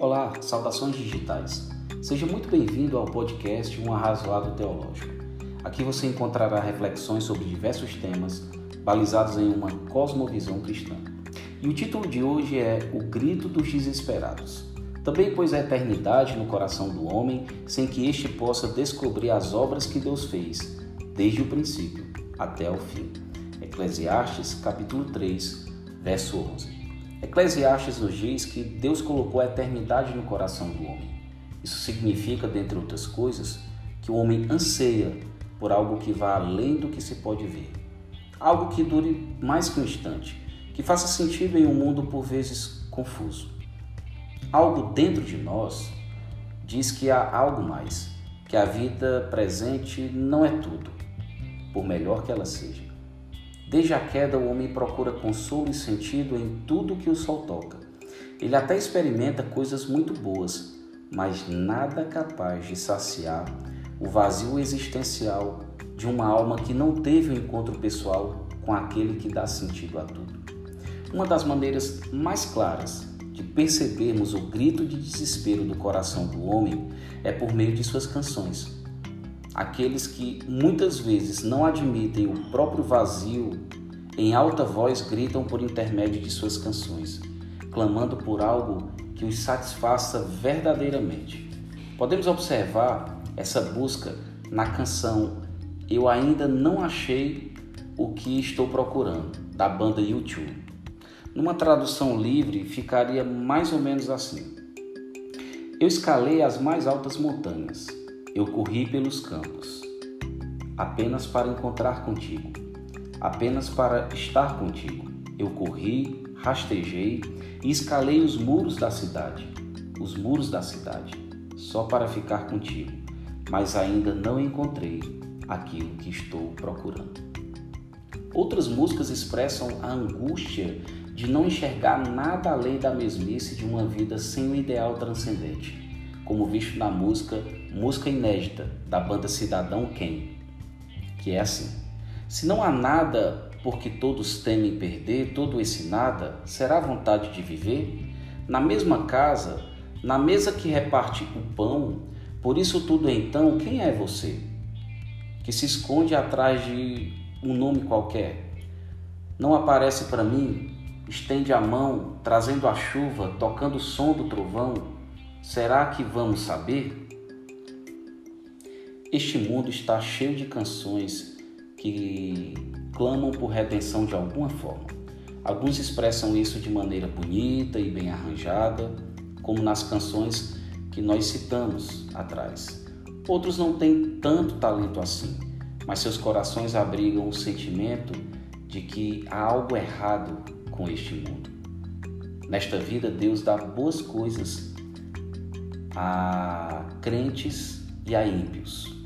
Olá, saudações digitais. Seja muito bem-vindo ao podcast Um Arrazoado Teológico. Aqui você encontrará reflexões sobre diversos temas balizados em uma cosmovisão cristã. E o título de hoje é O Grito dos Desesperados. Também pôs a eternidade no coração do homem, sem que este possa descobrir as obras que Deus fez, desde o princípio até o fim. Eclesiastes, capítulo 3, verso 11. Eclesiastes nos diz que Deus colocou a eternidade no coração do homem. Isso significa, dentre outras coisas, que o homem anseia por algo que vá além do que se pode ver. Algo que dure mais que um instante, que faça sentido em um mundo por vezes confuso. Algo dentro de nós diz que há algo mais, que a vida presente não é tudo, por melhor que ela seja. Desde a queda, o homem procura consolo e sentido em tudo que o sol toca. Ele até experimenta coisas muito boas, mas nada capaz de saciar o vazio existencial de uma alma que não teve um encontro pessoal com aquele que dá sentido a tudo. Uma das maneiras mais claras de percebermos o grito de desespero do coração do homem é por meio de suas canções aqueles que muitas vezes não admitem o próprio vazio, em alta voz gritam por intermédio de suas canções, clamando por algo que os satisfaça verdadeiramente. Podemos observar essa busca na canção Eu Ainda Não Achei o que Estou Procurando, da banda YouTube. Numa tradução livre, ficaria mais ou menos assim: Eu escalei as mais altas montanhas eu corri pelos campos, apenas para encontrar contigo, apenas para estar contigo. Eu corri, rastejei e escalei os muros da cidade, os muros da cidade, só para ficar contigo, mas ainda não encontrei aquilo que estou procurando. Outras músicas expressam a angústia de não enxergar nada além da mesmice de uma vida sem o um ideal transcendente como visto na música Música Inédita da banda Cidadão Quem, que é assim: Se não há nada porque todos temem perder, todo esse nada será vontade de viver? Na mesma casa, na mesa que reparte o pão, por isso tudo então, quem é você? Que se esconde atrás de um nome qualquer. Não aparece para mim, estende a mão, trazendo a chuva, tocando o som do trovão Será que vamos saber? Este mundo está cheio de canções que clamam por redenção de alguma forma. Alguns expressam isso de maneira bonita e bem arranjada, como nas canções que nós citamos atrás. Outros não têm tanto talento assim, mas seus corações abrigam o sentimento de que há algo errado com este mundo. Nesta vida, Deus dá boas coisas a crentes e a ímpios.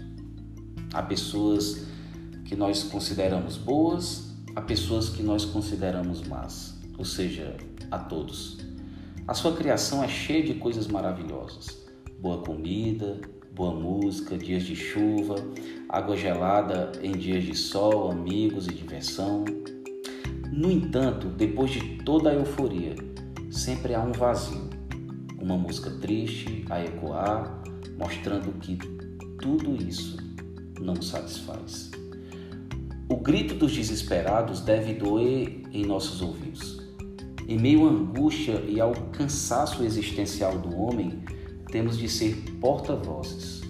Há pessoas que nós consideramos boas, há pessoas que nós consideramos más, ou seja, a todos. A sua criação é cheia de coisas maravilhosas: boa comida, boa música, dias de chuva, água gelada em dias de sol, amigos e diversão. No entanto, depois de toda a euforia, sempre há um vazio uma música triste a ecoar, mostrando que tudo isso não satisfaz. O grito dos desesperados deve doer em nossos ouvidos. Em meio à angústia e ao cansaço existencial do homem, temos de ser porta-vozes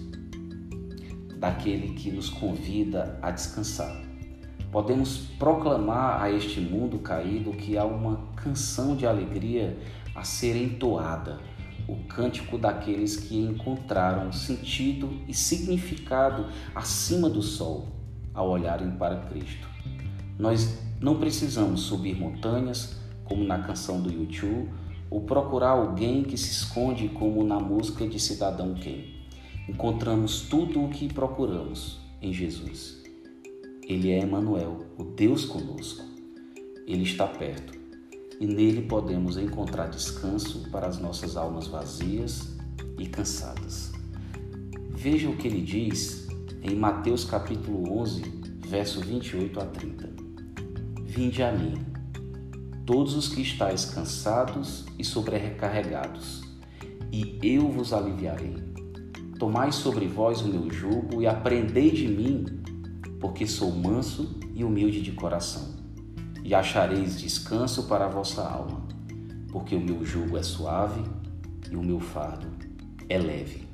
daquele que nos convida a descansar. Podemos proclamar a este mundo caído que há uma canção de alegria a ser entoada o cântico daqueles que encontraram sentido e significado acima do sol ao olharem para Cristo. Nós não precisamos subir montanhas, como na canção do YouTube, ou procurar alguém que se esconde, como na música de Cidadão Quem. Encontramos tudo o que procuramos em Jesus. Ele é Emmanuel, o Deus conosco. Ele está perto e nele podemos encontrar descanso para as nossas almas vazias e cansadas. Veja o que ele diz em Mateus capítulo 11, verso 28 a 30. Vinde a mim, todos os que estáis cansados e sobrecarregados, e eu vos aliviarei. Tomai sobre vós o meu jugo e aprendei de mim, porque sou manso e humilde de coração, e achareis descanso para a vossa alma, porque o meu jugo é suave e o meu fardo é leve.